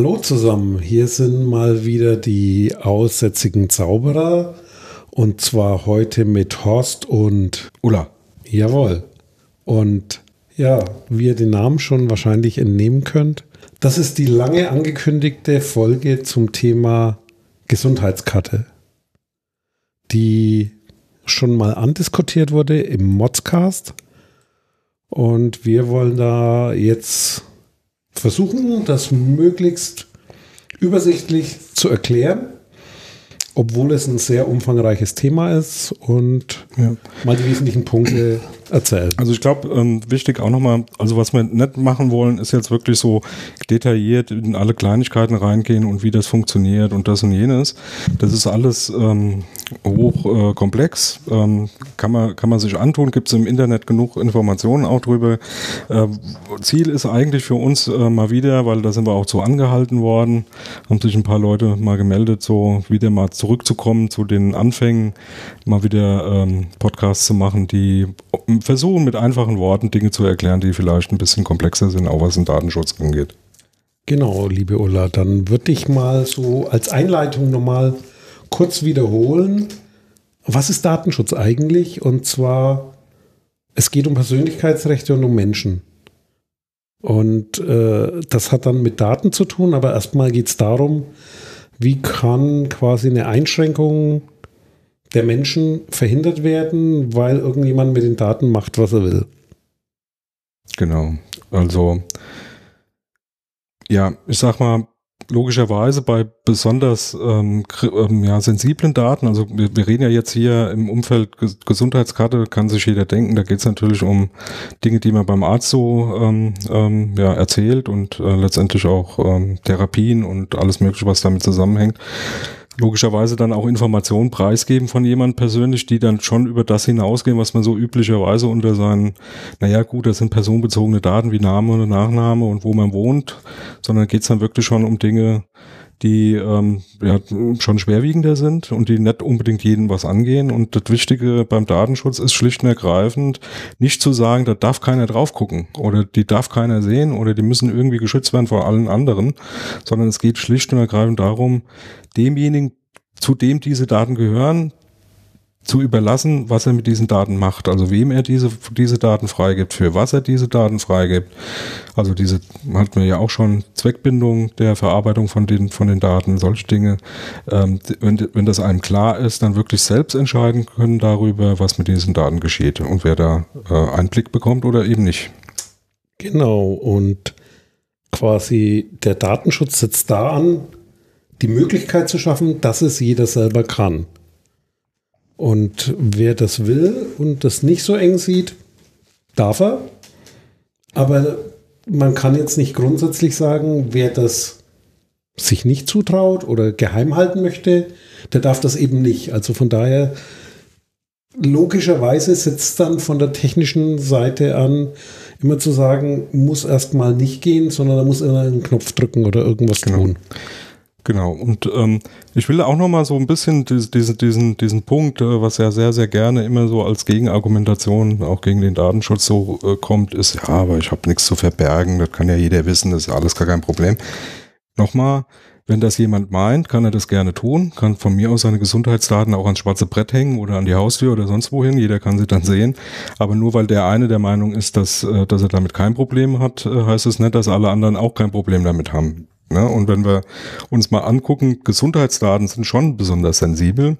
Hallo zusammen, hier sind mal wieder die aussätzigen Zauberer und zwar heute mit Horst und Ulla. Jawohl. Und ja, wie ihr den Namen schon wahrscheinlich entnehmen könnt, das ist die lange angekündigte Folge zum Thema Gesundheitskarte, die schon mal andiskutiert wurde im Modscast. Und wir wollen da jetzt versuchen, das möglichst übersichtlich zu erklären, obwohl es ein sehr umfangreiches Thema ist und ja. mal die wesentlichen Punkte erzählen. Also ich glaube, ähm, wichtig auch nochmal, also was wir nicht machen wollen, ist jetzt wirklich so detailliert in alle Kleinigkeiten reingehen und wie das funktioniert und das und jenes. Das ist alles ähm, hoch äh, ähm, kann, man, kann man sich antun, gibt es im Internet genug Informationen auch drüber. Äh, Ziel ist eigentlich für uns äh, mal wieder, weil da sind wir auch so angehalten worden, haben sich ein paar Leute mal gemeldet, so wieder mal zurückzukommen zu den Anfängen, mal wieder ähm, Podcasts zu machen, die versuchen mit einfachen Worten Dinge zu erklären, die vielleicht ein bisschen komplexer sind, auch was den Datenschutz angeht. Genau, liebe Ulla, dann würde ich mal so als Einleitung nochmal kurz wiederholen, was ist Datenschutz eigentlich? Und zwar, es geht um Persönlichkeitsrechte und um Menschen. Und äh, das hat dann mit Daten zu tun, aber erstmal geht es darum, wie kann quasi eine Einschränkung der Menschen verhindert werden, weil irgendjemand mit den Daten macht, was er will. Genau. Also, ja, ich sag mal, logischerweise bei besonders ähm, ähm, ja, sensiblen Daten, also wir, wir, reden ja jetzt hier im Umfeld Gesundheitskarte, kann sich jeder denken, da geht es natürlich um Dinge, die man beim Arzt so ähm, ähm, ja, erzählt und äh, letztendlich auch ähm, Therapien und alles mögliche, was damit zusammenhängt logischerweise dann auch Informationen preisgeben von jemand persönlich, die dann schon über das hinausgehen, was man so üblicherweise unter seinen, naja gut, das sind personenbezogene Daten wie Name und Nachname und wo man wohnt, sondern geht es dann wirklich schon um Dinge, die ähm, ja, schon schwerwiegender sind und die nicht unbedingt jeden was angehen. Und das Wichtige beim Datenschutz ist schlicht und ergreifend, nicht zu sagen, da darf keiner drauf gucken oder die darf keiner sehen oder die müssen irgendwie geschützt werden vor allen anderen, sondern es geht schlicht und ergreifend darum, demjenigen, zu dem diese Daten gehören, zu überlassen, was er mit diesen Daten macht, also wem er diese, diese Daten freigibt, für was er diese Daten freigibt. Also diese hatten wir ja auch schon Zweckbindung der Verarbeitung von den, von den Daten, solche Dinge. Ähm, wenn, wenn das einem klar ist, dann wirklich selbst entscheiden können darüber, was mit diesen Daten geschieht und wer da äh, Einblick bekommt oder eben nicht. Genau, und quasi der Datenschutz setzt da an, die Möglichkeit zu schaffen, dass es jeder selber kann. Und wer das will und das nicht so eng sieht, darf er. Aber man kann jetzt nicht grundsätzlich sagen, wer das sich nicht zutraut oder geheim halten möchte, der darf das eben nicht. Also von daher, logischerweise sitzt dann von der technischen Seite an, immer zu sagen, muss erstmal nicht gehen, sondern da muss immer einen Knopf drücken oder irgendwas genau. tun. Genau, und ähm, ich will auch nochmal so ein bisschen diesen, diesen, diesen Punkt, äh, was ja sehr, sehr gerne immer so als Gegenargumentation auch gegen den Datenschutz so äh, kommt, ist, ja, aber ich habe nichts zu verbergen, das kann ja jeder wissen, das ist alles gar kein Problem. Nochmal, wenn das jemand meint, kann er das gerne tun, kann von mir aus seine Gesundheitsdaten auch ans schwarze Brett hängen oder an die Haustür oder sonst wohin, jeder kann sie dann sehen. Aber nur weil der eine der Meinung ist, dass, äh, dass er damit kein Problem hat, äh, heißt es nicht, dass alle anderen auch kein Problem damit haben. Ne? Und wenn wir uns mal angucken, Gesundheitsdaten sind schon besonders sensibel,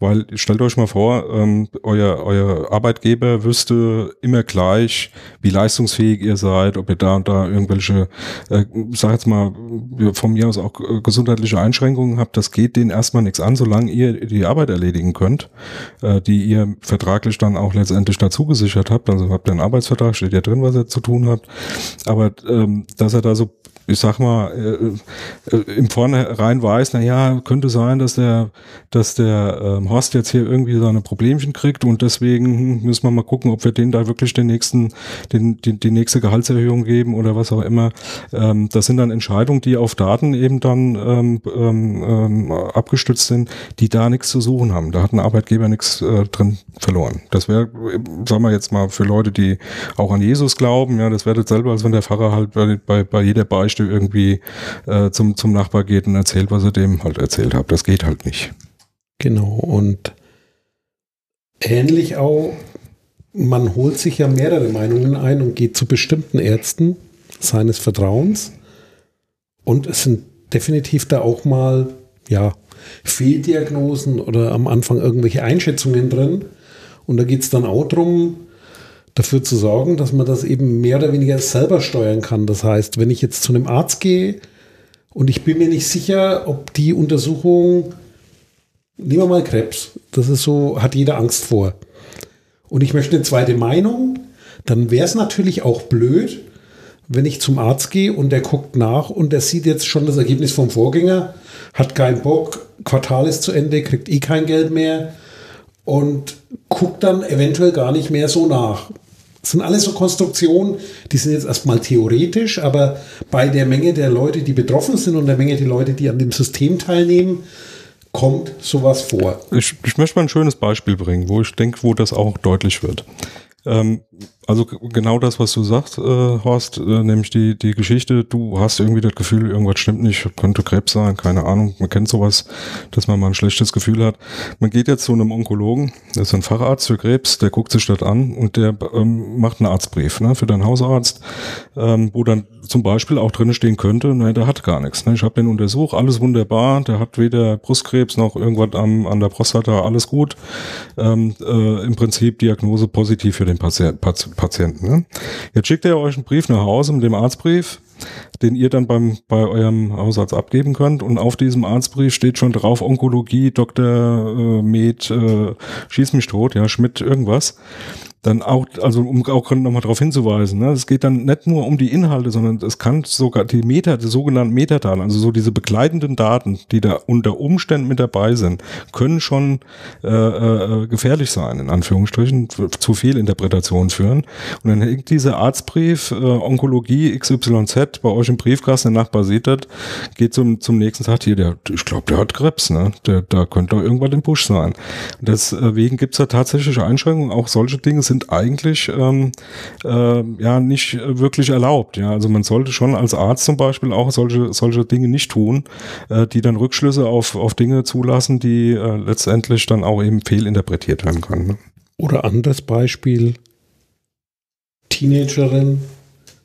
weil stellt euch mal vor, ähm, euer, euer Arbeitgeber wüsste immer gleich, wie leistungsfähig ihr seid, ob ihr da und da irgendwelche, äh, sag jetzt mal, von mir aus auch äh, gesundheitliche Einschränkungen habt, das geht denen erstmal nichts an, solange ihr die Arbeit erledigen könnt, äh, die ihr vertraglich dann auch letztendlich dazu gesichert habt. Also habt ihr einen Arbeitsvertrag, steht ja drin, was ihr zu tun habt. Aber ähm, dass er da so ich sag mal, äh, äh, im Vornherein weiß, na ja, könnte sein, dass der, dass der ähm, Horst jetzt hier irgendwie seine Problemchen kriegt und deswegen müssen wir mal gucken, ob wir denen da wirklich den nächsten, den, die, die nächste Gehaltserhöhung geben oder was auch immer. Ähm, das sind dann Entscheidungen, die auf Daten eben dann ähm, ähm, ähm abgestützt sind, die da nichts zu suchen haben. Da hat ein Arbeitgeber nichts äh, drin verloren. Das wäre, sagen wir jetzt mal, für Leute, die auch an Jesus glauben, ja, das wäre selber, als wenn der Pfarrer halt bei, bei, bei jeder Beichte Geschichte irgendwie äh, zum, zum Nachbar geht und erzählt, was ihr dem halt erzählt habt. Das geht halt nicht. Genau. Und ähnlich auch, man holt sich ja mehrere Meinungen ein und geht zu bestimmten Ärzten seines Vertrauens. Und es sind definitiv da auch mal, ja, Fehldiagnosen oder am Anfang irgendwelche Einschätzungen drin. Und da geht es dann auch darum, dafür zu sorgen, dass man das eben mehr oder weniger selber steuern kann. Das heißt, wenn ich jetzt zu einem Arzt gehe und ich bin mir nicht sicher, ob die Untersuchung, nehmen wir mal Krebs, das ist so, hat jeder Angst vor. Und ich möchte eine zweite Meinung, dann wäre es natürlich auch blöd, wenn ich zum Arzt gehe und der guckt nach und der sieht jetzt schon das Ergebnis vom Vorgänger, hat keinen Bock, Quartal ist zu Ende, kriegt eh kein Geld mehr und guckt dann eventuell gar nicht mehr so nach. Das sind alles so Konstruktionen, die sind jetzt erstmal theoretisch, aber bei der Menge der Leute, die betroffen sind und der Menge der Leute, die an dem System teilnehmen, kommt sowas vor. Ich, ich möchte mal ein schönes Beispiel bringen, wo ich denke, wo das auch deutlich wird. Ähm, also genau das, was du sagst, äh, Horst, äh, nämlich die, die Geschichte, du hast irgendwie das Gefühl, irgendwas stimmt nicht, könnte Krebs sein, keine Ahnung, man kennt sowas, dass man mal ein schlechtes Gefühl hat. Man geht jetzt zu einem Onkologen, das ist ein Facharzt für Krebs, der guckt sich das an und der ähm, macht einen Arztbrief ne, für deinen Hausarzt, ähm, wo dann zum Beispiel auch drin stehen könnte, nein, der hat gar nichts. Ne? Ich habe den untersucht, alles wunderbar, der hat weder Brustkrebs noch irgendwas am, an der Prostata, alles gut. Ähm, äh, Im Prinzip Diagnose positiv für den Patient. Patienten. Ne? Jetzt schickt er euch einen Brief nach Hause mit dem Arztbrief, den ihr dann beim, bei eurem Hausarzt abgeben könnt. Und auf diesem Arztbrief steht schon drauf Onkologie, Dr. Äh, Med, äh, schieß mich tot, ja, Schmidt, irgendwas dann auch, also um auch nochmal darauf hinzuweisen, ne, es geht dann nicht nur um die Inhalte, sondern es kann sogar die Meta, die sogenannten Metadaten, also so diese begleitenden Daten, die da unter Umständen mit dabei sind, können schon äh, äh, gefährlich sein, in Anführungsstrichen, zu viel Interpretation führen. Und dann hängt dieser Arztbrief, äh, Onkologie XYZ bei euch im Briefkasten, der Nachbar sieht das, geht zum, zum nächsten Tag hier, der, ich glaube, der hat Krebs, ne? Der, da könnte doch irgendwas im Busch sein. Deswegen gibt es da tatsächliche Einschränkungen, auch solche Dinge sind sind eigentlich ähm, äh, ja nicht wirklich erlaubt. Ja, also man sollte schon als Arzt zum Beispiel auch solche solche Dinge nicht tun, äh, die dann Rückschlüsse auf auf Dinge zulassen, die äh, letztendlich dann auch eben fehlinterpretiert werden können. Ne? Oder anderes Beispiel: Teenagerin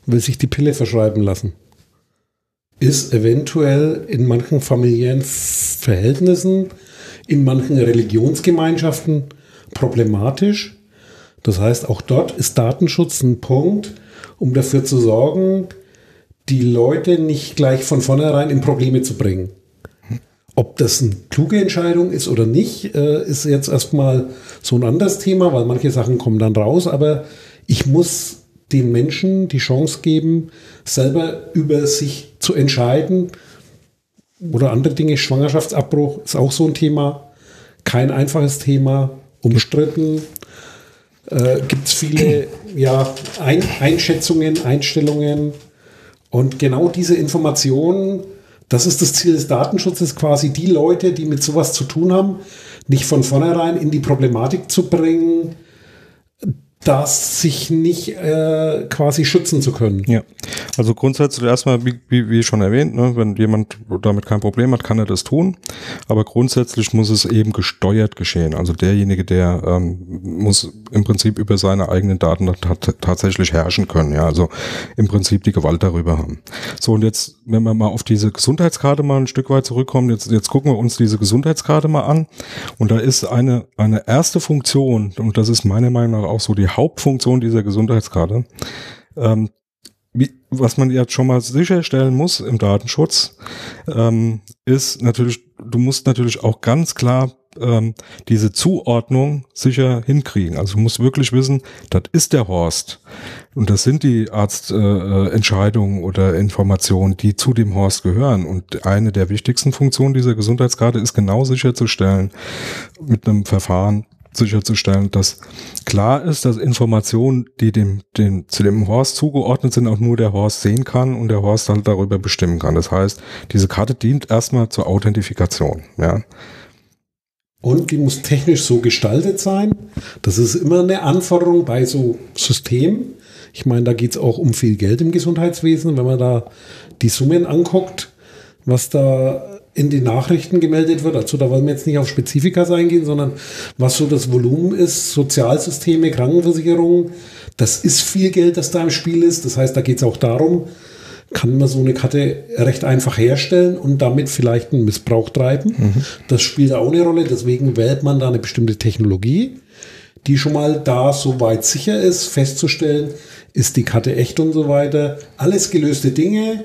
will sich die Pille verschreiben lassen ist eventuell in manchen familiären Verhältnissen, in manchen Religionsgemeinschaften problematisch, das heißt, auch dort ist Datenschutz ein Punkt, um dafür zu sorgen, die Leute nicht gleich von vornherein in Probleme zu bringen. Ob das eine kluge Entscheidung ist oder nicht, äh, ist jetzt erstmal so ein anderes Thema, weil manche Sachen kommen dann raus, aber ich muss den Menschen die Chance geben, selber über sich zu entscheiden. Oder andere Dinge, Schwangerschaftsabbruch ist auch so ein Thema. Kein einfaches Thema, umstritten äh, gibt es viele ja, Ein Einschätzungen, Einstellungen. Und genau diese Informationen, das ist das Ziel des Datenschutzes, quasi die Leute, die mit sowas zu tun haben, nicht von vornherein in die Problematik zu bringen, das sich nicht äh, quasi schützen zu können. Ja, also grundsätzlich erstmal, wie, wie, wie schon erwähnt, ne, wenn jemand damit kein Problem hat, kann er das tun. Aber grundsätzlich muss es eben gesteuert geschehen. Also derjenige, der ähm, muss im Prinzip über seine eigenen Daten tatsächlich herrschen können. Ja, also im Prinzip die Gewalt darüber haben. So und jetzt, wenn wir mal auf diese Gesundheitskarte mal ein Stück weit zurückkommen, jetzt jetzt gucken wir uns diese Gesundheitskarte mal an. Und da ist eine eine erste Funktion und das ist meiner Meinung nach auch so die Hauptfunktion dieser Gesundheitskarte. Ähm, wie, was man jetzt schon mal sicherstellen muss im Datenschutz, ähm, ist natürlich, du musst natürlich auch ganz klar ähm, diese Zuordnung sicher hinkriegen. Also du musst wirklich wissen, das ist der Horst. Und das sind die Arztentscheidungen äh, oder Informationen, die zu dem Horst gehören. Und eine der wichtigsten Funktionen dieser Gesundheitskarte ist genau sicherzustellen mit einem Verfahren, sicherzustellen, dass klar ist, dass Informationen, die dem, dem, zu dem Horst zugeordnet sind, auch nur der Horst sehen kann und der Horst halt darüber bestimmen kann. Das heißt, diese Karte dient erstmal zur Authentifikation, ja. Und die muss technisch so gestaltet sein. Das ist immer eine Anforderung bei so Systemen. Ich meine, da geht es auch um viel Geld im Gesundheitswesen. Wenn man da die Summen anguckt, was da in den Nachrichten gemeldet wird, also da wollen wir jetzt nicht auf Spezifika eingehen, sondern was so das Volumen ist, Sozialsysteme, Krankenversicherungen, das ist viel Geld, das da im Spiel ist. Das heißt, da geht es auch darum, kann man so eine Karte recht einfach herstellen und damit vielleicht einen Missbrauch treiben. Mhm. Das spielt auch eine Rolle, deswegen wählt man da eine bestimmte Technologie, die schon mal da so weit sicher ist, festzustellen, ist die Karte echt und so weiter. Alles gelöste Dinge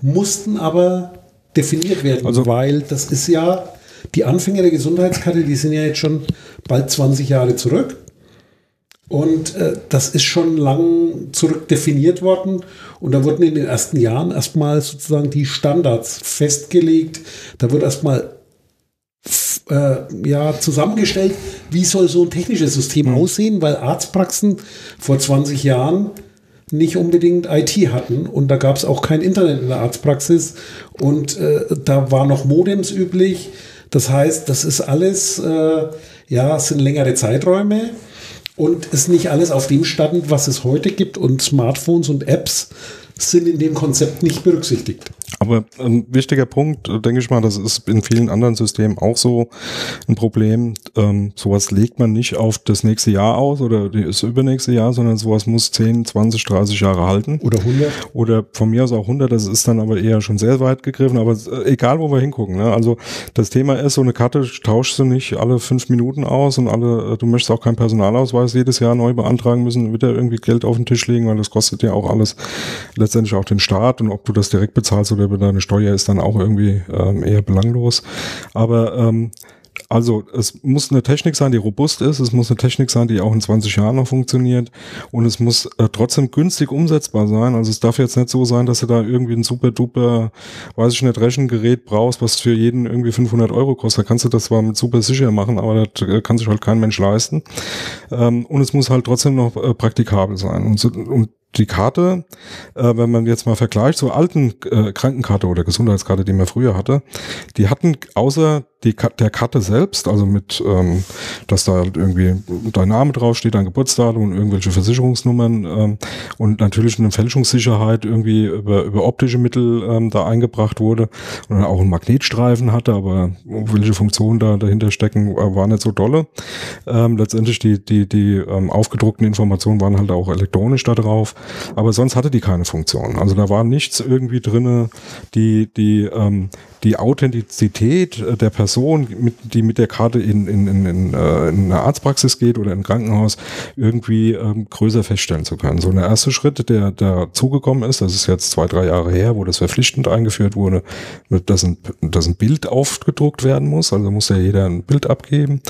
mussten aber definiert werden, also, weil das ist ja, die Anfänge der Gesundheitskarte, die sind ja jetzt schon bald 20 Jahre zurück. Und äh, das ist schon lang zurück definiert worden. Und da wurden in den ersten Jahren erstmal sozusagen die Standards festgelegt. Da wird erstmal äh, ja, zusammengestellt, wie soll so ein technisches System mhm. aussehen, weil Arztpraxen vor 20 Jahren nicht unbedingt IT hatten und da gab es auch kein Internet in der Arztpraxis und äh, da war noch Modems üblich. Das heißt, das ist alles, äh, ja, es sind längere Zeiträume und ist nicht alles auf dem Stand, was es heute gibt und Smartphones und Apps sind in dem Konzept nicht berücksichtigt. Aber ein wichtiger Punkt, äh, denke ich mal, das ist in vielen anderen Systemen auch so ein Problem. Ähm, sowas legt man nicht auf das nächste Jahr aus oder das übernächste Jahr, sondern sowas muss 10, 20, 30 Jahre halten. Oder 100. Oder von mir aus auch 100. Das ist dann aber eher schon sehr weit gegriffen. Aber äh, egal, wo wir hingucken. Ne? Also das Thema ist, so eine Karte tauschst du nicht alle fünf Minuten aus und alle, äh, du möchtest auch keinen Personalausweis jedes Jahr neu beantragen müssen, wieder irgendwie Geld auf den Tisch legen, weil das kostet ja auch alles letztendlich auch den Staat und ob du das direkt bezahlst oder deine Steuer ist dann auch irgendwie ähm, eher belanglos. Aber ähm, also es muss eine Technik sein, die robust ist, es muss eine Technik sein, die auch in 20 Jahren noch funktioniert und es muss äh, trotzdem günstig umsetzbar sein. Also es darf jetzt nicht so sein, dass du da irgendwie ein super duper, weiß ich nicht, Rechengerät brauchst, was für jeden irgendwie 500 Euro kostet. Da kannst du das zwar mit super sicher machen, aber das äh, kann sich halt kein Mensch leisten. Ähm, und es muss halt trotzdem noch äh, praktikabel sein. Und, und die Karte, äh, wenn man jetzt mal vergleicht zur alten äh, Krankenkarte oder Gesundheitskarte, die man früher hatte, die hatten außer die, der Karte selbst, also mit, ähm, dass da halt irgendwie dein Name draufsteht, dein Geburtsdatum und irgendwelche Versicherungsnummern ähm, und natürlich eine Fälschungssicherheit irgendwie über, über optische Mittel ähm, da eingebracht wurde und auch einen Magnetstreifen hatte, aber welche Funktionen da dahinter stecken, äh, war nicht so dolle. Ähm, letztendlich die, die, die ähm, aufgedruckten Informationen waren halt auch elektronisch da drauf, aber sonst hatte die keine Funktion. Also da war nichts irgendwie drinne, die, die ähm, die Authentizität der Person, mit, die mit der Karte in, in, in, in, äh, in eine Arztpraxis geht oder in ein Krankenhaus, irgendwie ähm, größer feststellen zu können. So ein erster Schritt, der da zugekommen ist, das ist jetzt zwei, drei Jahre her, wo das verpflichtend eingeführt wurde, dass ein, dass ein Bild aufgedruckt werden muss. Also muss ja jeder ein Bild abgeben.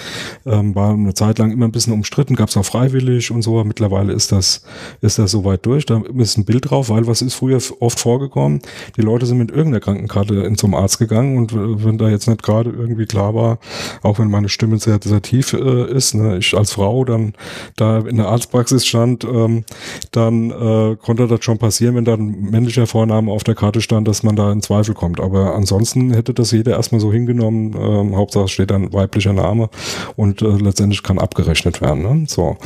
Ähm, war eine Zeit lang immer ein bisschen umstritten, gab es auch freiwillig und so. Mittlerweile ist das, ist das soweit durch. Da ist ein Bild drauf, weil was ist früher oft vorgekommen? Die Leute sind mit irgendeiner Krankenkarte in zum Arzt gegangen und äh, wenn da jetzt nicht gerade irgendwie klar war, auch wenn meine Stimme sehr, sehr tief äh, ist, ne, ich als Frau dann da in der Arztpraxis stand, ähm, dann äh, konnte das schon passieren, wenn da ein männlicher Vorname auf der Karte stand, dass man da in Zweifel kommt. Aber ansonsten hätte das jeder erstmal so hingenommen, ähm, Hauptsache steht ein weiblicher Name und äh, letztendlich kann abgerechnet werden. Ne? So.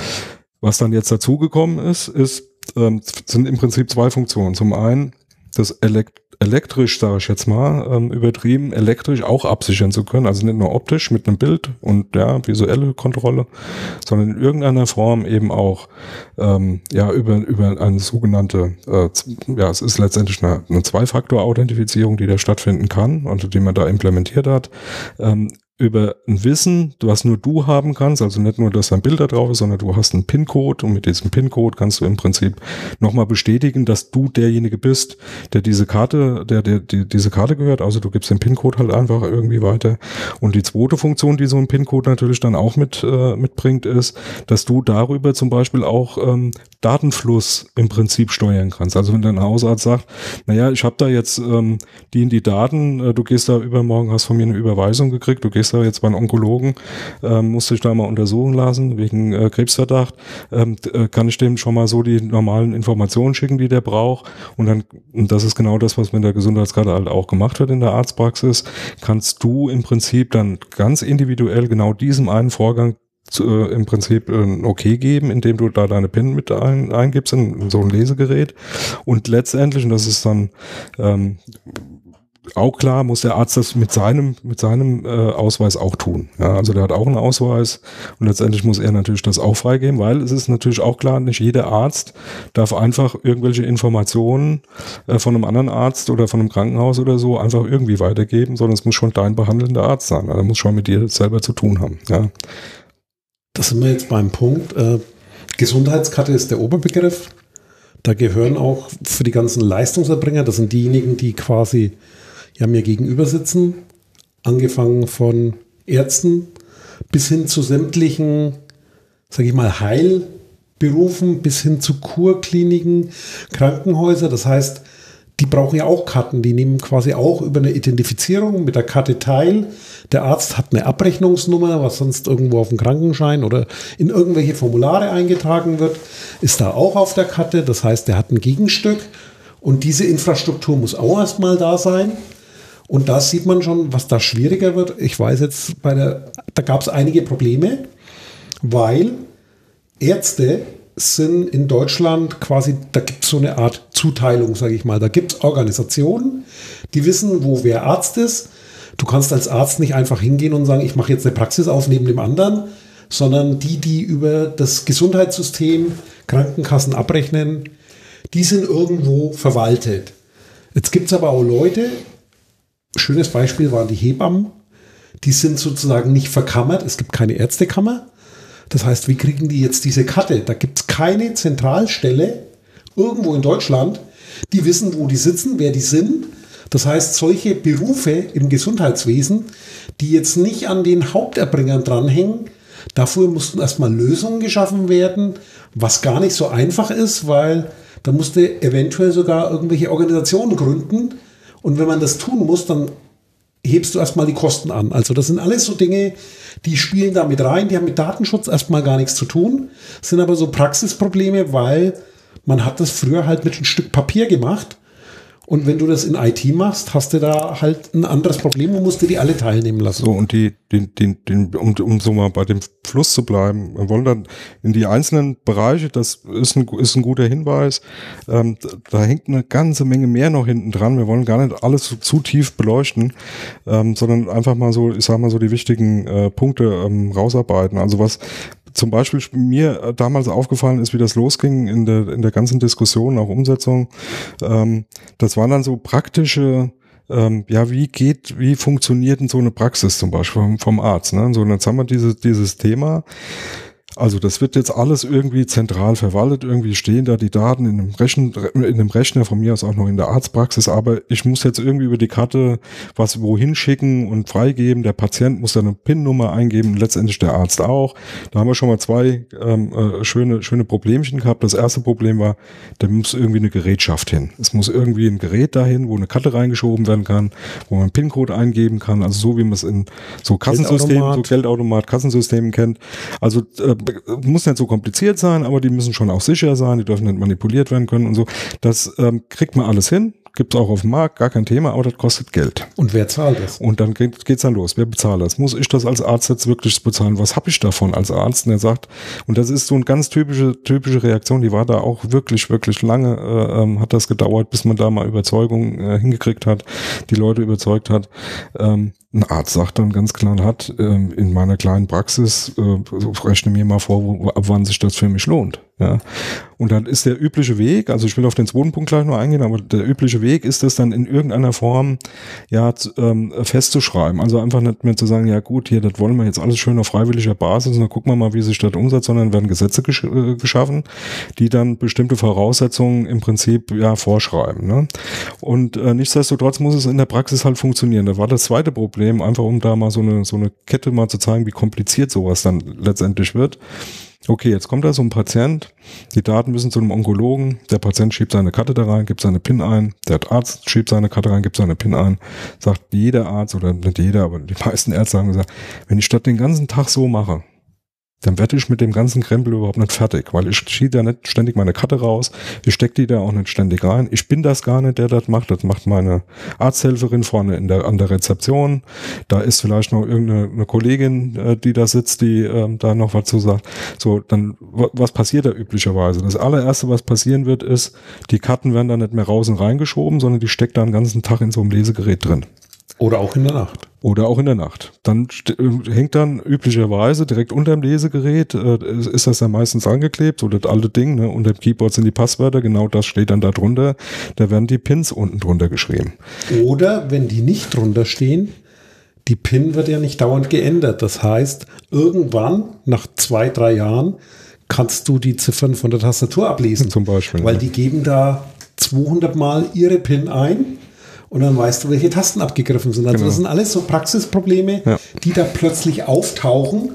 Was dann jetzt dazugekommen ist, ist, ähm, sind im Prinzip zwei Funktionen. Zum einen das Elekt elektrisch, sage ich jetzt mal, ähm, übertrieben, elektrisch auch absichern zu können. Also nicht nur optisch mit einem Bild und ja, visuelle Kontrolle, sondern in irgendeiner Form eben auch ähm, ja über, über eine sogenannte, äh, ja, es ist letztendlich eine, eine Zwei-Faktor-Authentifizierung, die da stattfinden kann und die man da implementiert hat. Ähm, über ein Wissen, was nur du haben kannst, also nicht nur, dass ein Bild da drauf ist, sondern du hast einen PIN-Code und mit diesem PIN-Code kannst du im Prinzip nochmal bestätigen, dass du derjenige bist, der diese Karte, der, der, die, diese Karte gehört. Also du gibst den PIN-Code halt einfach irgendwie weiter. Und die zweite Funktion, die so ein PIN-Code natürlich dann auch mit, äh, mitbringt, ist, dass du darüber zum Beispiel auch ähm, Datenfluss im Prinzip steuern kannst. Also wenn dein Hausarzt sagt, naja, ich habe da jetzt ähm, die in die Daten, äh, du gehst da übermorgen, hast von mir eine Überweisung gekriegt, du gehst da jetzt beim Onkologen, ähm, musst dich da mal untersuchen lassen wegen äh, Krebsverdacht, ähm, äh, kann ich dem schon mal so die normalen Informationen schicken, die der braucht. Und dann, und das ist genau das, was mit der Gesundheitskarte halt auch gemacht wird in der Arztpraxis, kannst du im Prinzip dann ganz individuell genau diesem einen Vorgang zu, äh, im Prinzip ein Okay geben, indem du da deine PIN mit ein, eingibst in, in so ein Lesegerät. Und letztendlich, und das ist dann ähm, auch klar, muss der Arzt das mit seinem, mit seinem äh, Ausweis auch tun. Ja, also der hat auch einen Ausweis und letztendlich muss er natürlich das auch freigeben, weil es ist natürlich auch klar, nicht jeder Arzt darf einfach irgendwelche Informationen äh, von einem anderen Arzt oder von einem Krankenhaus oder so einfach irgendwie weitergeben, sondern es muss schon dein behandelnder Arzt sein. Also er muss schon mit dir selber zu tun haben. Ja. Das sind wir jetzt beim Punkt. Äh, Gesundheitskarte ist der Oberbegriff. Da gehören auch für die ganzen Leistungserbringer, das sind diejenigen, die quasi ja mir gegenüber sitzen, angefangen von Ärzten bis hin zu sämtlichen, sage ich mal, Heilberufen, bis hin zu Kurkliniken, Krankenhäuser. Das heißt, die brauchen ja auch Karten. Die nehmen quasi auch über eine Identifizierung mit der Karte teil. Der Arzt hat eine Abrechnungsnummer, was sonst irgendwo auf dem Krankenschein oder in irgendwelche Formulare eingetragen wird, ist da auch auf der Karte. Das heißt, der hat ein Gegenstück und diese Infrastruktur muss auch erstmal da sein. Und da sieht man schon, was da schwieriger wird. Ich weiß jetzt, bei der, da gab es einige Probleme, weil Ärzte sind in Deutschland quasi, da gibt es so eine Art Zuteilung, sage ich mal. Da gibt es Organisationen, die wissen, wo wer Arzt ist. Du kannst als Arzt nicht einfach hingehen und sagen, ich mache jetzt eine Praxis auf neben dem anderen, sondern die, die über das Gesundheitssystem Krankenkassen abrechnen, die sind irgendwo verwaltet. Jetzt gibt es aber auch Leute, schönes Beispiel waren die Hebammen. Die sind sozusagen nicht verkammert. Es gibt keine Ärztekammer. Das heißt, wie kriegen die jetzt diese Karte? Da gibt es keine Zentralstelle irgendwo in Deutschland, die wissen, wo die sitzen, wer die sind. Das heißt, solche Berufe im Gesundheitswesen, die jetzt nicht an den Haupterbringern dranhängen, dafür mussten erstmal Lösungen geschaffen werden, was gar nicht so einfach ist, weil da musste eventuell sogar irgendwelche Organisationen gründen, und wenn man das tun muss, dann hebst du erstmal die Kosten an. Also das sind alles so Dinge, die spielen da mit rein, die haben mit Datenschutz erstmal gar nichts zu tun, sind aber so Praxisprobleme, weil man hat das früher halt mit ein Stück Papier gemacht und wenn du das in IT machst, hast du da halt ein anderes Problem und musst dir die alle teilnehmen lassen. So, und die, den, den, den, um, um so mal bei dem Fluss zu bleiben, wir wollen dann in die einzelnen Bereiche, das ist ein, ist ein guter Hinweis, ähm, da hängt eine ganze Menge mehr noch hinten dran. Wir wollen gar nicht alles zu, zu tief beleuchten, ähm, sondern einfach mal so, ich sag mal so die wichtigen äh, Punkte ähm, rausarbeiten. Also was, zum Beispiel mir äh, damals aufgefallen ist, wie das losging in der, in der ganzen Diskussion, auch Umsetzung. Ähm, das waren dann so praktische ähm, ja, wie geht, wie funktioniert denn so eine Praxis zum Beispiel vom, vom Arzt? Ne? So, und jetzt haben wir dieses, dieses Thema. Also das wird jetzt alles irgendwie zentral verwaltet, irgendwie stehen da die Daten in einem, Rechen, in einem Rechner, von mir aus auch noch in der Arztpraxis, aber ich muss jetzt irgendwie über die Karte was wohin schicken und freigeben. Der Patient muss dann eine PIN-Nummer eingeben, letztendlich der Arzt auch. Da haben wir schon mal zwei ähm, äh, schöne, schöne Problemchen gehabt. Das erste Problem war, da muss irgendwie eine Gerätschaft hin. Es muss irgendwie ein Gerät dahin, wo eine Karte reingeschoben werden kann, wo man PIN-Code eingeben kann, also so wie man es in so Kassensystemen, so Geldautomat, Kassensystemen kennt. Also äh, muss nicht so kompliziert sein, aber die müssen schon auch sicher sein, die dürfen nicht manipuliert werden können und so. Das ähm, kriegt man alles hin, gibt es auch auf dem Markt, gar kein Thema, aber das kostet Geld. Und wer zahlt das? Und dann geht es dann los. Wer bezahlt das? Muss ich das als Arzt jetzt wirklich bezahlen? Was habe ich davon als Arzt? Und er sagt, und das ist so eine ganz typische, typische Reaktion, die war da auch wirklich, wirklich lange, äh, ähm, hat das gedauert, bis man da mal Überzeugung äh, hingekriegt hat, die Leute überzeugt hat. Ähm, ein Arzt sagt dann ganz klar hat, äh, in meiner kleinen Praxis, äh, rechne mir mal vor, wo, ab wann sich das für mich lohnt. Ja. Und dann ist der übliche Weg, also ich will auf den zweiten Punkt gleich nur eingehen, aber der übliche Weg ist es dann in irgendeiner Form ja ähm, festzuschreiben. Also einfach nicht mehr zu sagen, ja gut, hier, das wollen wir jetzt alles schön auf freiwilliger Basis und dann gucken wir mal, wie sich das umsetzt, sondern werden Gesetze gesch äh, geschaffen, die dann bestimmte Voraussetzungen im Prinzip ja vorschreiben. Ne? Und äh, nichtsdestotrotz muss es in der Praxis halt funktionieren. Da war das zweite Problem, einfach um da mal so eine, so eine Kette mal zu zeigen, wie kompliziert sowas dann letztendlich wird. Okay, jetzt kommt da so ein Patient, die Daten müssen zu einem Onkologen, der Patient schiebt seine Karte da rein, gibt seine PIN ein, der Arzt schiebt seine Karte rein, gibt seine PIN ein, sagt jeder Arzt oder nicht jeder, aber die meisten Ärzte haben gesagt, wenn ich das den ganzen Tag so mache, dann werde ich mit dem ganzen Krempel überhaupt nicht fertig, weil ich schiebe ja nicht ständig meine Karte raus, ich stecke die da auch nicht ständig rein. Ich bin das gar nicht, der das macht. Das macht meine Arzthelferin vorne in der, an der Rezeption. Da ist vielleicht noch irgendeine Kollegin, äh, die da sitzt, die äh, da noch was zu sagt. So, dann, was passiert da üblicherweise? Das allererste, was passieren wird, ist, die Karten werden da nicht mehr raus und reingeschoben, sondern die steckt da den ganzen Tag in so einem Lesegerät drin. Oder auch in der Nacht. Oder auch in der Nacht. Dann äh, hängt dann üblicherweise direkt unter dem Lesegerät, äh, ist das dann meistens angeklebt, so das alte Ding, ne? unter dem Keyboard sind die Passwörter, genau das steht dann da drunter. Da werden die Pins unten drunter geschrieben. Oder wenn die nicht drunter stehen, die PIN wird ja nicht dauernd geändert. Das heißt, irgendwann, nach zwei, drei Jahren, kannst du die Ziffern von der Tastatur ablesen. Zum Beispiel. Weil ja. die geben da 200 Mal ihre PIN ein und dann weißt du, welche Tasten abgegriffen sind. Also genau. das sind alles so Praxisprobleme, ja. die da plötzlich auftauchen,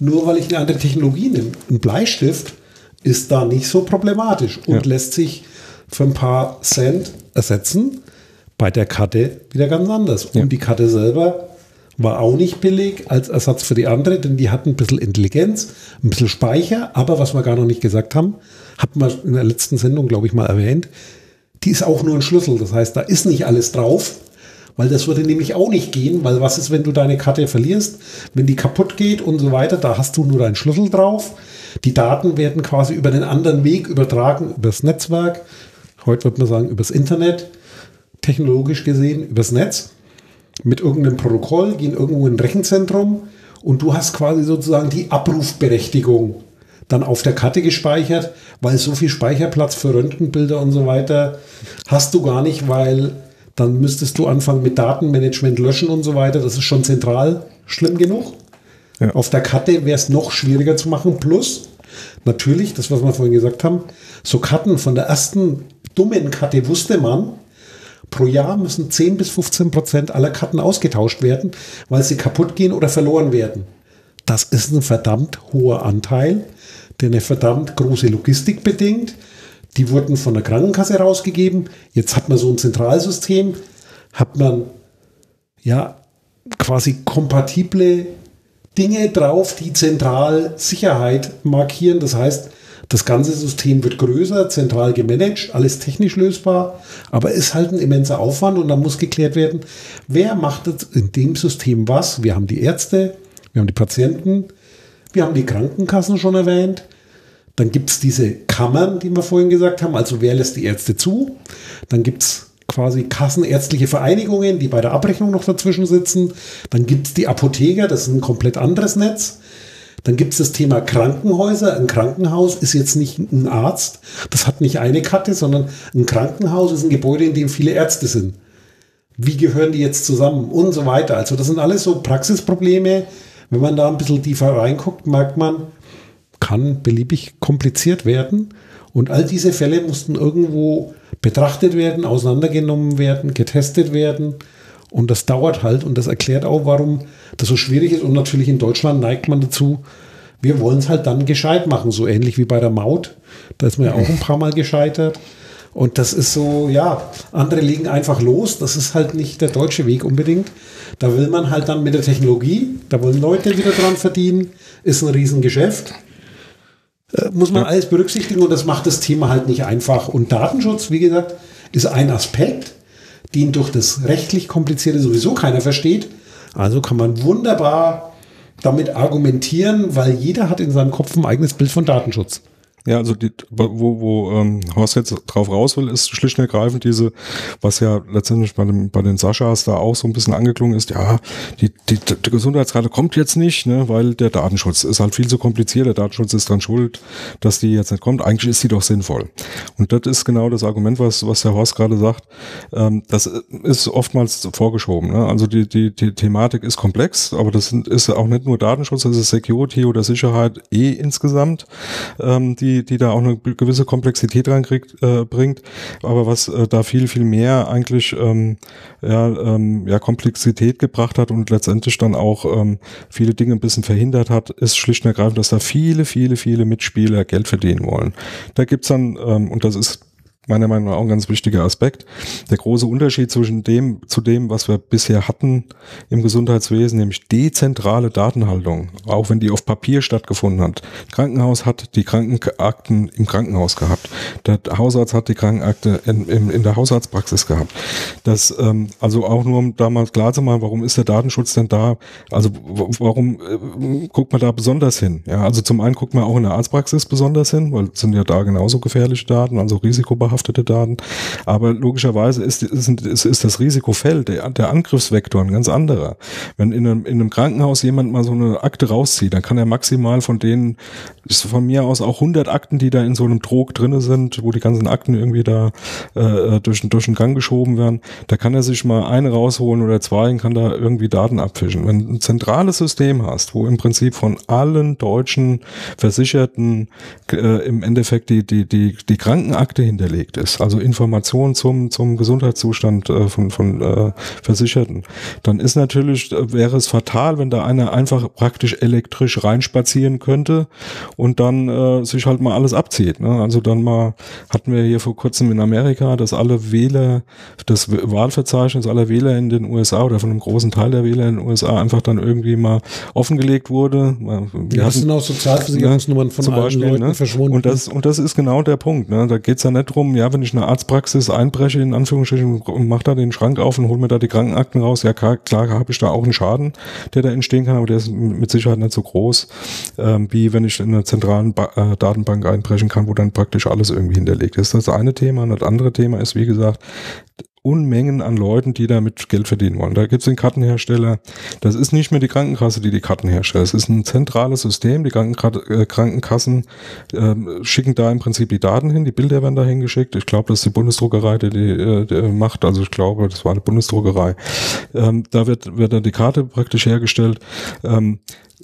nur weil ich eine andere Technologie nehme. Ein Bleistift ist da nicht so problematisch und ja. lässt sich für ein paar Cent ersetzen. Bei der Karte wieder ganz anders. Ja. Und die Karte selber war auch nicht billig als Ersatz für die andere, denn die hatten ein bisschen Intelligenz, ein bisschen Speicher, aber was wir gar noch nicht gesagt haben, hat man in der letzten Sendung, glaube ich, mal erwähnt, die ist auch nur ein Schlüssel. Das heißt, da ist nicht alles drauf, weil das würde nämlich auch nicht gehen, weil was ist, wenn du deine Karte verlierst, wenn die kaputt geht und so weiter, da hast du nur deinen Schlüssel drauf. Die Daten werden quasi über einen anderen Weg übertragen, übers Netzwerk. Heute würde man sagen, übers Internet, technologisch gesehen, übers Netz. Mit irgendeinem Protokoll gehen irgendwo in ein Rechenzentrum und du hast quasi sozusagen die Abrufberechtigung dann auf der Karte gespeichert, weil so viel Speicherplatz für Röntgenbilder und so weiter hast du gar nicht, weil dann müsstest du anfangen mit Datenmanagement löschen und so weiter. Das ist schon zentral schlimm genug. Ja. Auf der Karte wäre es noch schwieriger zu machen. Plus, natürlich, das, was wir vorhin gesagt haben, so Karten von der ersten dummen Karte wusste man, pro Jahr müssen 10 bis 15 Prozent aller Karten ausgetauscht werden, weil sie kaputt gehen oder verloren werden. Das ist ein verdammt hoher Anteil der eine verdammt große Logistik bedingt. Die wurden von der Krankenkasse rausgegeben. Jetzt hat man so ein Zentralsystem, hat man ja quasi kompatible Dinge drauf, die zentral Sicherheit markieren. Das heißt, das ganze System wird größer, zentral gemanagt, alles technisch lösbar, aber ist halt ein immenser Aufwand und dann muss geklärt werden, wer macht jetzt in dem System was. Wir haben die Ärzte, wir haben die Patienten, wir haben die Krankenkassen schon erwähnt. Dann gibt es diese Kammern, die wir vorhin gesagt haben. Also wer lässt die Ärzte zu? Dann gibt es quasi kassenärztliche Vereinigungen, die bei der Abrechnung noch dazwischen sitzen. Dann gibt es die Apotheker, das ist ein komplett anderes Netz. Dann gibt es das Thema Krankenhäuser. Ein Krankenhaus ist jetzt nicht ein Arzt, das hat nicht eine Karte, sondern ein Krankenhaus ist ein Gebäude, in dem viele Ärzte sind. Wie gehören die jetzt zusammen und so weiter. Also das sind alles so Praxisprobleme, wenn man da ein bisschen tiefer reinguckt, merkt man, kann beliebig kompliziert werden. Und all diese Fälle mussten irgendwo betrachtet werden, auseinandergenommen werden, getestet werden. Und das dauert halt und das erklärt auch, warum das so schwierig ist. Und natürlich in Deutschland neigt man dazu, wir wollen es halt dann gescheit machen, so ähnlich wie bei der Maut. Da ist man ja auch ein paar Mal gescheitert. Und das ist so, ja, andere legen einfach los. Das ist halt nicht der deutsche Weg unbedingt. Da will man halt dann mit der Technologie, da wollen Leute wieder dran verdienen, ist ein Riesengeschäft. Äh, muss man ja. alles berücksichtigen und das macht das Thema halt nicht einfach. Und Datenschutz, wie gesagt, ist ein Aspekt, den durch das rechtlich Komplizierte sowieso keiner versteht. Also kann man wunderbar damit argumentieren, weil jeder hat in seinem Kopf ein eigenes Bild von Datenschutz. Ja, also die, wo, wo ähm, Horst jetzt drauf raus will, ist schlicht und ergreifend diese, was ja letztendlich bei, dem, bei den Saschas da auch so ein bisschen angeklungen ist, ja, die, die, die Gesundheitsrate kommt jetzt nicht, ne, weil der Datenschutz ist halt viel zu kompliziert, der Datenschutz ist dran schuld, dass die jetzt nicht kommt. Eigentlich ist die doch sinnvoll. Und das ist genau das Argument, was, was der Horst gerade sagt. Ähm, das ist oftmals vorgeschoben. Ne? Also die, die, die Thematik ist komplex, aber das sind, ist auch nicht nur Datenschutz, das ist Security oder Sicherheit eh insgesamt, ähm, die die, da auch eine gewisse Komplexität reinkriegt, äh, bringt. Aber was äh, da viel, viel mehr eigentlich ähm, ja, ähm, ja, Komplexität gebracht hat und letztendlich dann auch ähm, viele Dinge ein bisschen verhindert hat, ist schlicht und ergreifend, dass da viele, viele, viele Mitspieler Geld verdienen wollen. Da gibt's dann, ähm, und das ist meiner Meinung nach auch ein ganz wichtiger Aspekt. Der große Unterschied zwischen dem, zu dem, was wir bisher hatten im Gesundheitswesen, nämlich dezentrale Datenhaltung, auch wenn die auf Papier stattgefunden hat. Krankenhaus hat die Krankenakten im Krankenhaus gehabt. Der Hausarzt hat die Krankenakte in, in, in der Hausarztpraxis gehabt. Das, ähm, also auch nur um damals klar zu machen, warum ist der Datenschutz denn da? Also warum äh, guckt man da besonders hin? Ja, also zum einen guckt man auch in der Arztpraxis besonders hin, weil es sind ja da genauso gefährliche Daten, also risikobehaftete verhaftete Daten. Aber logischerweise ist, ist, ist, ist das Risikofeld, der, der Angriffsvektor ein ganz anderer. Wenn in einem, in einem Krankenhaus jemand mal so eine Akte rauszieht, dann kann er maximal von denen, von mir aus auch 100 Akten, die da in so einem Trog drinne sind, wo die ganzen Akten irgendwie da äh, durch, durch den Gang geschoben werden, da kann er sich mal eine rausholen oder zwei und kann da irgendwie Daten abfischen. Wenn du ein zentrales System hast, wo im Prinzip von allen deutschen Versicherten äh, im Endeffekt die, die, die, die Krankenakte hinterlegt, hinterlegt ist, also Informationen zum, zum Gesundheitszustand äh, von, von äh, Versicherten, dann ist natürlich, äh, wäre es fatal, wenn da einer einfach praktisch elektrisch reinspazieren könnte und dann äh, sich halt mal alles abzieht. Ne? Also dann mal hatten wir hier vor kurzem in Amerika, dass alle Wähler, das Wahlverzeichnis aller Wähler in den USA oder von einem großen Teil der Wähler in den USA einfach dann irgendwie mal offengelegt wurde. Wir ja, das sind auch Sozialversicherungsnummern von allen Beispiel, Leuten ne? verschwunden. Und das, und das ist genau der Punkt. Ne? Da geht's ja nicht drum, ja, wenn ich eine Arztpraxis einbreche, in Anführungsstrichen, und mache da den Schrank auf und hole mir da die Krankenakten raus, ja klar, klar habe ich da auch einen Schaden, der da entstehen kann, aber der ist mit Sicherheit nicht so groß, ähm, wie wenn ich in einer zentralen ba äh, Datenbank einbrechen kann, wo dann praktisch alles irgendwie hinterlegt ist. Das ist das eine Thema. Und das andere Thema ist, wie gesagt, Unmengen an Leuten, die damit Geld verdienen wollen. Da gibt es den Kartenhersteller. Das ist nicht mehr die Krankenkasse, die die Karten herstellt. Es ist ein zentrales System. Die äh, Krankenkassen äh, schicken da im Prinzip die Daten hin. Die Bilder werden da hingeschickt. Ich glaube, das ist die Bundesdruckerei, die, die, äh, die macht. Also ich glaube, das war eine Bundesdruckerei. Ähm, da wird, wird dann die Karte praktisch hergestellt. Ähm,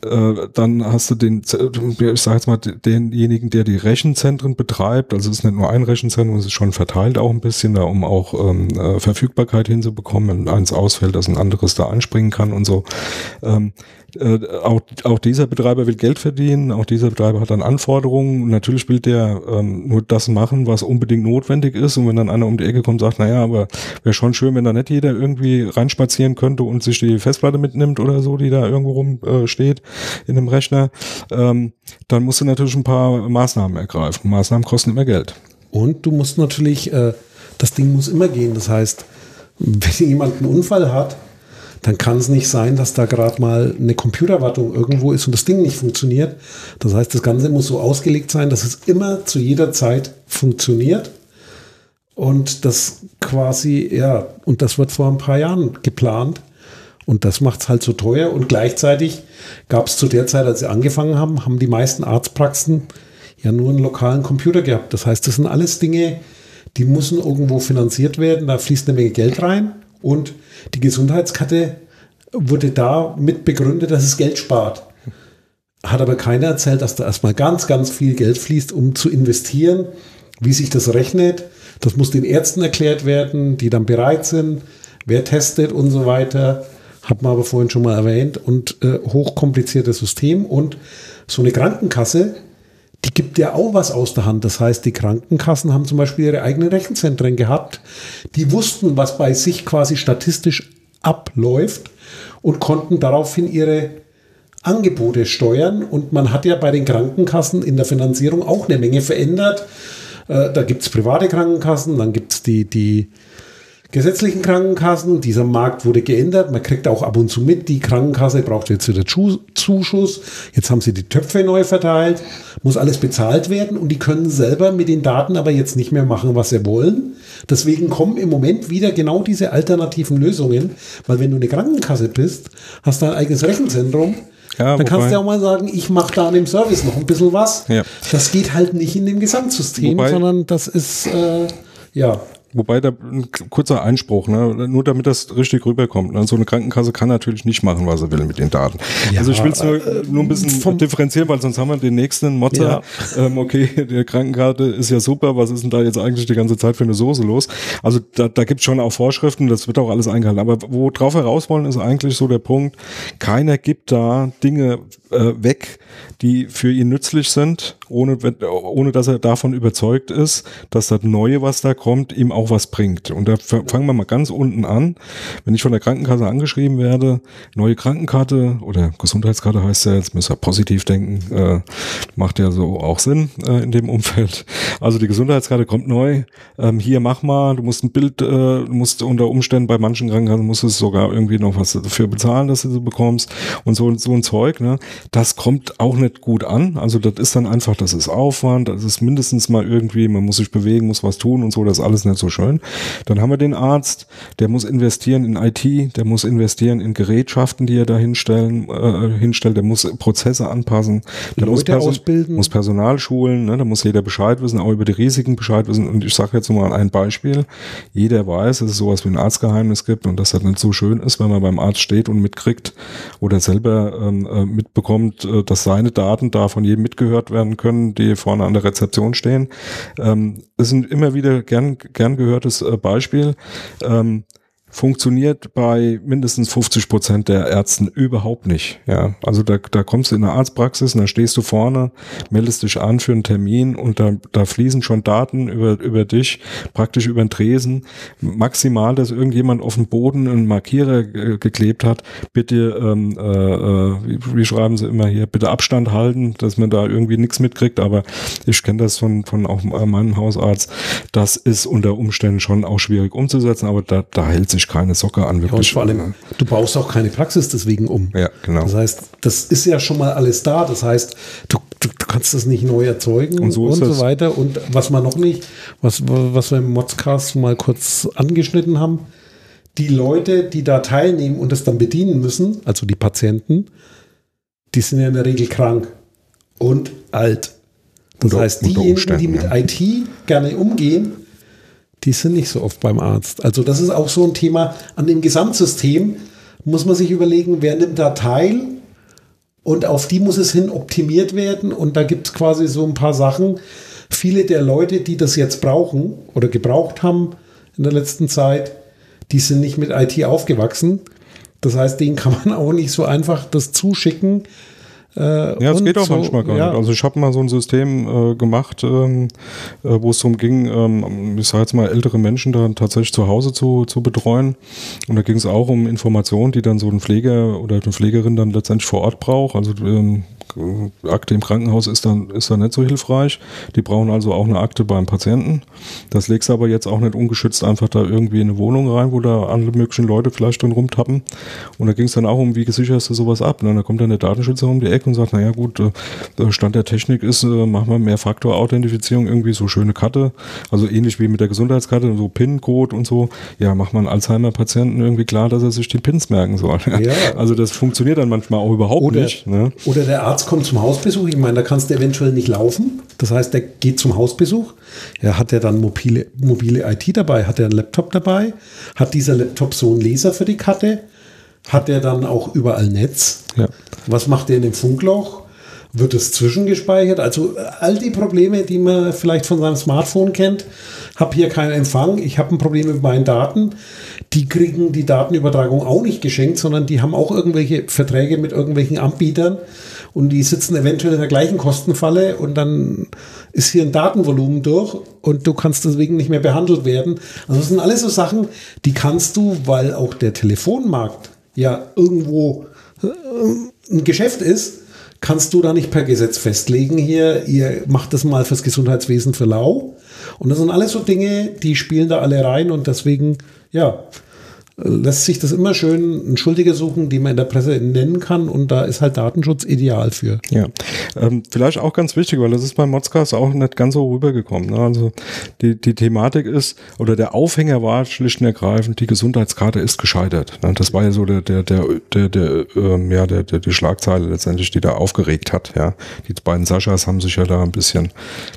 äh, dann hast du den, ich sag jetzt mal, denjenigen, der die Rechenzentren betreibt, also es ist nicht nur ein Rechenzentrum, es ist schon verteilt auch ein bisschen da, um auch ähm, äh, Verfügbarkeit hinzubekommen, wenn eins ausfällt, dass ein anderes da anspringen kann und so. Ähm, äh, auch, auch dieser Betreiber will Geld verdienen, auch dieser Betreiber hat dann Anforderungen. natürlich will der ähm, nur das machen, was unbedingt notwendig ist. Und wenn dann einer um die Ecke kommt und sagt, naja, aber wäre schon schön, wenn da nicht jeder irgendwie reinspazieren könnte und sich die Festplatte mitnimmt oder so, die da irgendwo rumsteht äh, in dem Rechner, ähm, dann musst du natürlich ein paar Maßnahmen ergreifen. Maßnahmen kosten immer Geld. Und du musst natürlich, äh, das Ding muss immer gehen. Das heißt, wenn jemand einen Unfall hat, dann kann es nicht sein, dass da gerade mal eine Computerwartung irgendwo ist und das Ding nicht funktioniert. Das heißt, das Ganze muss so ausgelegt sein, dass es immer zu jeder Zeit funktioniert. Und das quasi, ja, und das wird vor ein paar Jahren geplant. Und das macht es halt so teuer. Und gleichzeitig gab es zu der Zeit, als sie angefangen haben, haben die meisten Arztpraxen ja nur einen lokalen Computer gehabt. Das heißt, das sind alles Dinge, die müssen irgendwo finanziert werden. Da fließt eine Menge Geld rein. Und die Gesundheitskarte wurde da mit begründet, dass es Geld spart. Hat aber keiner erzählt, dass da erstmal ganz, ganz viel Geld fließt, um zu investieren. Wie sich das rechnet, das muss den Ärzten erklärt werden, die dann bereit sind, wer testet und so weiter. Hat man aber vorhin schon mal erwähnt. Und äh, hochkompliziertes System. Und so eine Krankenkasse, die gibt ja auch was aus der Hand. Das heißt, die Krankenkassen haben zum Beispiel ihre eigenen Rechenzentren gehabt. Die wussten, was bei sich quasi statistisch abläuft und konnten daraufhin ihre Angebote steuern. Und man hat ja bei den Krankenkassen in der Finanzierung auch eine Menge verändert. Äh, da gibt es private Krankenkassen, dann gibt es die, die gesetzlichen Krankenkassen. Dieser Markt wurde geändert. Man kriegt auch ab und zu mit, die Krankenkasse braucht jetzt wieder Zuschuss. Jetzt haben sie die Töpfe neu verteilt. Muss alles bezahlt werden und die können selber mit den Daten aber jetzt nicht mehr machen, was sie wollen. Deswegen kommen im Moment wieder genau diese alternativen Lösungen, weil wenn du eine Krankenkasse bist, hast du ein eigenes Rechenzentrum. Ja, dann kannst du ja auch mal sagen, ich mache da an dem Service noch ein bisschen was. Ja. Das geht halt nicht in dem Gesamtsystem, wobei, sondern das ist, äh, ja. Wobei da ein kurzer Einspruch, ne? nur damit das richtig rüberkommt. Ne? So eine Krankenkasse kann natürlich nicht machen, was sie will mit den Daten. Ja, also ich will es nur, äh, nur ein bisschen differenzieren, weil sonst haben wir den nächsten Motzer. Ja. Ähm, okay, die Krankenkarte ist ja super, was ist denn da jetzt eigentlich die ganze Zeit für eine Soße los? Also da, da gibt es schon auch Vorschriften, das wird auch alles eingehalten. Aber worauf wir raus wollen, ist eigentlich so der Punkt, keiner gibt da Dinge äh, weg, die für ihn nützlich sind, ohne, ohne dass er davon überzeugt ist, dass das Neue, was da kommt, ihm auch was bringt. Und da fangen wir mal ganz unten an. Wenn ich von der Krankenkasse angeschrieben werde, neue Krankenkarte oder Gesundheitskarte heißt ja, jetzt müssen wir positiv denken, äh, macht ja so auch Sinn äh, in dem Umfeld. Also die Gesundheitskarte kommt neu. Ähm, hier mach mal, du musst ein Bild, äh, du musst unter Umständen bei manchen Krankenkassen musst du sogar irgendwie noch was dafür bezahlen, dass du sie bekommst und so, so ein Zeug. Ne? Das kommt auch nicht gut an. Also das ist dann einfach, das ist Aufwand, das ist mindestens mal irgendwie, man muss sich bewegen, muss was tun und so, das ist alles nicht so schön. Dann haben wir den Arzt, der muss investieren in IT, der muss investieren in Gerätschaften, die er da hinstellen, äh, hinstellt, der muss Prozesse anpassen, der Leute muss, Person ausbilden. muss Personal schulen, ne, da muss jeder Bescheid wissen, auch über die Risiken Bescheid wissen. Und ich sage jetzt mal ein Beispiel. Jeder weiß, dass es sowas wie ein Arztgeheimnis gibt und dass das nicht so schön ist, wenn man beim Arzt steht und mitkriegt oder selber ähm, äh, mitbekommt, äh, dass seine Daten da von jedem mitgehört werden können, die vorne an der Rezeption stehen. Ähm, das sind immer wieder gern, gern gehörtes äh, Beispiel. Ähm, funktioniert bei mindestens 50 Prozent der Ärzten überhaupt nicht. Ja, also da, da kommst du in eine Arztpraxis und dann stehst du vorne, meldest dich an für einen Termin und da, da fließen schon Daten über, über dich, praktisch über den Tresen. Maximal, dass irgendjemand auf dem Boden einen Markierer geklebt hat. Bitte, ähm, äh, äh, wie, wie schreiben sie immer hier, bitte Abstand halten, dass man da irgendwie nichts mitkriegt. Aber ich kenne das von, von auch meinem Hausarzt. Das ist unter Umständen schon auch schwierig umzusetzen, aber da, da hält sich sich keine Socke an. Wirklich. Ja, vor allem, du baust auch keine Praxis deswegen um. Ja, genau. Das heißt, das ist ja schon mal alles da. Das heißt, du, du, du kannst das nicht neu erzeugen und so, und so weiter. Und was man noch nicht, was, was wir im Modscast mal kurz angeschnitten haben, die Leute, die da teilnehmen und das dann bedienen müssen, also die Patienten, die sind ja in der Regel krank und alt. Das unter, heißt, diejenigen, die mit ja. IT gerne umgehen, die sind nicht so oft beim Arzt. Also das ist auch so ein Thema an dem Gesamtsystem. Muss man sich überlegen, wer nimmt da teil und auf die muss es hin optimiert werden. Und da gibt es quasi so ein paar Sachen. Viele der Leute, die das jetzt brauchen oder gebraucht haben in der letzten Zeit, die sind nicht mit IT aufgewachsen. Das heißt, denen kann man auch nicht so einfach das zuschicken äh, ja, es geht auch so, manchmal gar ja. nicht. Also ich habe mal so ein System äh, gemacht, ähm, äh, wo es darum ging, ähm, ich sage jetzt mal, ältere Menschen dann tatsächlich zu Hause zu, zu betreuen. Und da ging es auch um Informationen, die dann so ein Pfleger oder eine Pflegerin dann letztendlich vor Ort braucht. Also ähm, Akte im Krankenhaus ist dann, ist dann nicht so hilfreich. Die brauchen also auch eine Akte beim Patienten. Das legst du aber jetzt auch nicht ungeschützt einfach da irgendwie in eine Wohnung rein, wo da alle möglichen Leute vielleicht drin rumtappen. Und da ging es dann auch um, wie sicherst du sowas ab. Ne? Da kommt dann der Datenschützer um die Ecke und sagt, naja gut, äh, der Stand der Technik ist, äh, machen wir mehr Faktor-Authentifizierung, irgendwie so schöne Karte. Also ähnlich wie mit der Gesundheitskarte, so PIN-Code und so. Ja, macht man Alzheimer-Patienten irgendwie klar, dass er sich die Pins merken soll. Ja. Also das funktioniert dann manchmal auch überhaupt oder, nicht. Ne? Oder der Arzt Arzt kommt zum Hausbesuch. Ich meine, da kannst du eventuell nicht laufen. Das heißt, der geht zum Hausbesuch. Er hat ja dann mobile, mobile IT dabei, hat er einen Laptop dabei, hat dieser Laptop so einen Laser für die Karte, hat er dann auch überall Netz. Ja. Was macht er in dem Funkloch? Wird es zwischengespeichert? Also all die Probleme, die man vielleicht von seinem Smartphone kennt, habe hier keinen Empfang, ich habe ein Problem mit meinen Daten. Die kriegen die Datenübertragung auch nicht geschenkt, sondern die haben auch irgendwelche Verträge mit irgendwelchen Anbietern und die sitzen eventuell in der gleichen Kostenfalle und dann ist hier ein Datenvolumen durch und du kannst deswegen nicht mehr behandelt werden. Also das sind alles so Sachen, die kannst du, weil auch der Telefonmarkt ja irgendwo äh, ein Geschäft ist, kannst du da nicht per Gesetz festlegen hier, ihr macht das mal fürs Gesundheitswesen für lau. Und das sind alles so Dinge, die spielen da alle rein und deswegen, ja, lässt sich das immer schön einen Schuldiger suchen, den man in der Presse nennen kann und da ist halt Datenschutz ideal für. Ja, ähm, vielleicht auch ganz wichtig, weil das ist beim Modscast auch nicht ganz so rübergekommen. Ne? Also die, die Thematik ist, oder der Aufhänger war schlicht und ergreifend, die Gesundheitskarte ist gescheitert. Ne? Das war ja so der, der, der, der, der ähm, ja, der, der, die Schlagzeile letztendlich, die da aufgeregt hat. Ja, Die beiden Saschas haben sich ja da ein bisschen,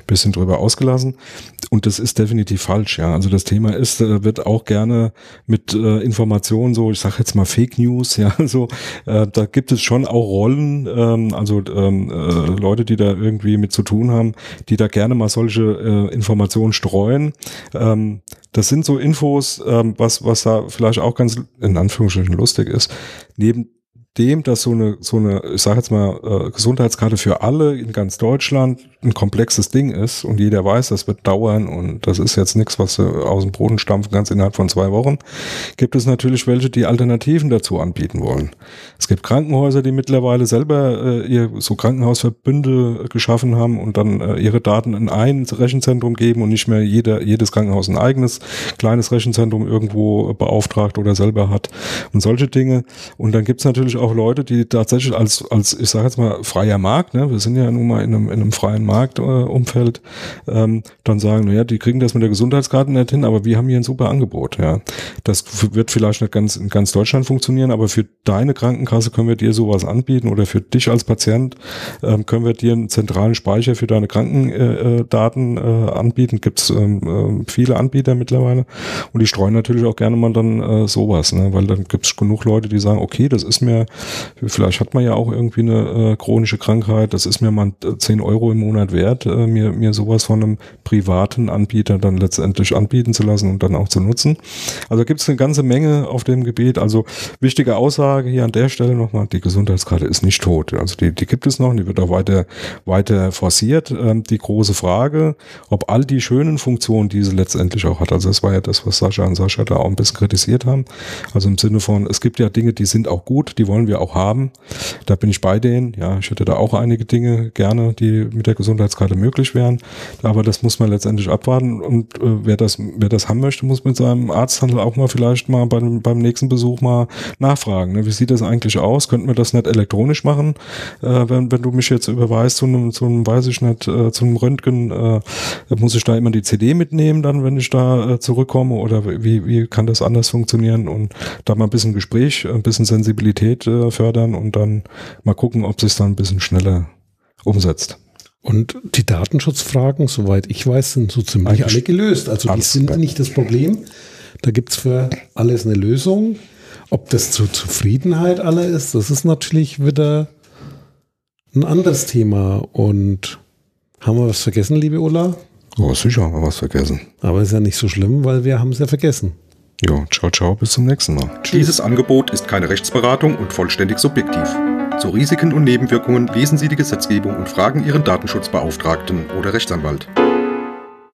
bisschen drüber ausgelassen. Und das ist definitiv falsch, ja. Also das Thema ist, äh, wird auch gerne mit äh, Informationen so, ich sage jetzt mal Fake News, ja, so, äh, da gibt es schon auch Rollen, ähm, also ähm, äh, Leute, die da irgendwie mit zu tun haben, die da gerne mal solche äh, Informationen streuen. Ähm, das sind so Infos, ähm, was, was da vielleicht auch ganz in Anführungsstrichen lustig ist. Neben dem, dass so eine, so eine, ich sage jetzt mal, äh, Gesundheitskarte für alle in ganz Deutschland ein komplexes Ding ist und jeder weiß, das wird dauern und das ist jetzt nichts, was du aus dem Boden stampfen kannst innerhalb von zwei Wochen, gibt es natürlich welche, die Alternativen dazu anbieten wollen. Es gibt Krankenhäuser, die mittlerweile selber äh, ihr so Krankenhausverbünde geschaffen haben und dann äh, ihre Daten in ein Rechenzentrum geben und nicht mehr jeder, jedes Krankenhaus ein eigenes kleines Rechenzentrum irgendwo beauftragt oder selber hat und solche Dinge. Und dann gibt es natürlich auch Leute, die tatsächlich als, als ich sage jetzt mal, freier Markt, ne, wir sind ja nun mal in einem, in einem freien Marktumfeld, äh, ähm, dann sagen, naja, die kriegen das mit der Gesundheitskarte nicht hin, aber wir haben hier ein super Angebot. Ja, Das wird vielleicht nicht ganz in ganz Deutschland funktionieren, aber für deine Krankenkasse können wir dir sowas anbieten oder für dich als Patient ähm, können wir dir einen zentralen Speicher für deine Krankendaten äh, äh, anbieten. Gibt es ähm, äh, viele Anbieter mittlerweile und die streuen natürlich auch gerne mal dann äh, sowas, ne? weil dann gibt es genug Leute, die sagen, okay, das ist mir, vielleicht hat man ja auch irgendwie eine äh, chronische Krankheit, das ist mir mal 10 Euro im Monat wert, äh, mir, mir sowas von einem privaten Anbieter dann letztendlich anbieten zu lassen und dann auch zu nutzen. Also gibt es eine ganze Menge auf dem Gebiet. Also wichtige Aussage hier an der Stelle nochmal, die Gesundheitskarte ist nicht tot. Also die, die gibt es noch, die wird auch weiter, weiter forciert. Ähm, die große Frage, ob all die schönen Funktionen, die sie letztendlich auch hat, also das war ja das, was Sascha und Sascha da auch ein bisschen kritisiert haben. Also im Sinne von, es gibt ja Dinge, die sind auch gut, die wollen wir auch haben. Da bin ich bei denen. Ja, ich hätte da auch einige Dinge gerne, die mit der Gesundheitskarte möglich wären. Aber das muss man letztendlich abwarten. Und äh, wer das, wer das haben möchte, muss mit seinem Arzthandel auch mal vielleicht mal beim, beim nächsten Besuch mal nachfragen. Ne? Wie sieht das eigentlich aus? Könnten wir das nicht elektronisch machen? Äh, wenn, wenn du mich jetzt überweist zu einem, zu einem, weiß ich nicht, äh, zu Röntgen, äh, muss ich da immer die CD mitnehmen, dann, wenn ich da äh, zurückkomme? Oder wie, wie kann das anders funktionieren? Und da mal ein bisschen Gespräch, ein bisschen Sensibilität äh, fördern und dann mal gucken, ob sich dann ein bisschen schneller umsetzt. Und die Datenschutzfragen, soweit ich weiß, sind so ziemlich Eigentlich alle gelöst. Also die sind nicht das Problem. Da gibt es für alles eine Lösung. Ob das zur Zufriedenheit aller ist, das ist natürlich wieder ein anderes Thema. Und haben wir was vergessen, liebe Ulla? Oh, sicher haben wir was vergessen. Aber ist ja nicht so schlimm, weil wir haben es ja vergessen. Ja, ciao, ciao, bis zum nächsten Mal. Tschüss. Dieses Angebot ist keine Rechtsberatung und vollständig subjektiv. Zu Risiken und Nebenwirkungen lesen Sie die Gesetzgebung und fragen Ihren Datenschutzbeauftragten oder Rechtsanwalt.